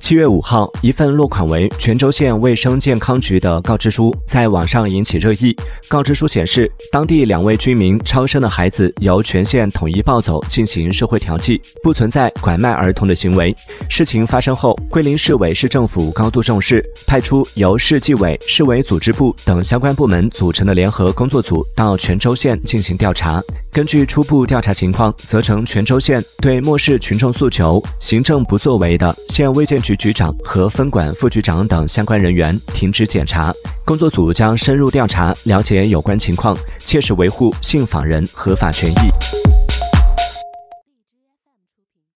七月五号，一份落款为泉州县卫生健康局的告知书在网上引起热议。告知书显示，当地两位居民超生的孩子由全县统一抱走进行社会调剂，不存在拐卖儿童的行为。事情发生后，桂林市委市政府高度重视，派出由市纪委、市委组织部等相关部门组成的联合工作组到泉州县进行调查。根据初步调查情况，责成泉州县对漠视群众诉求、行政不作为的县卫健局。局长和分管副局长等相关人员停职检查，工作组将深入调查，了解有关情况，切实维护信访人合法权益。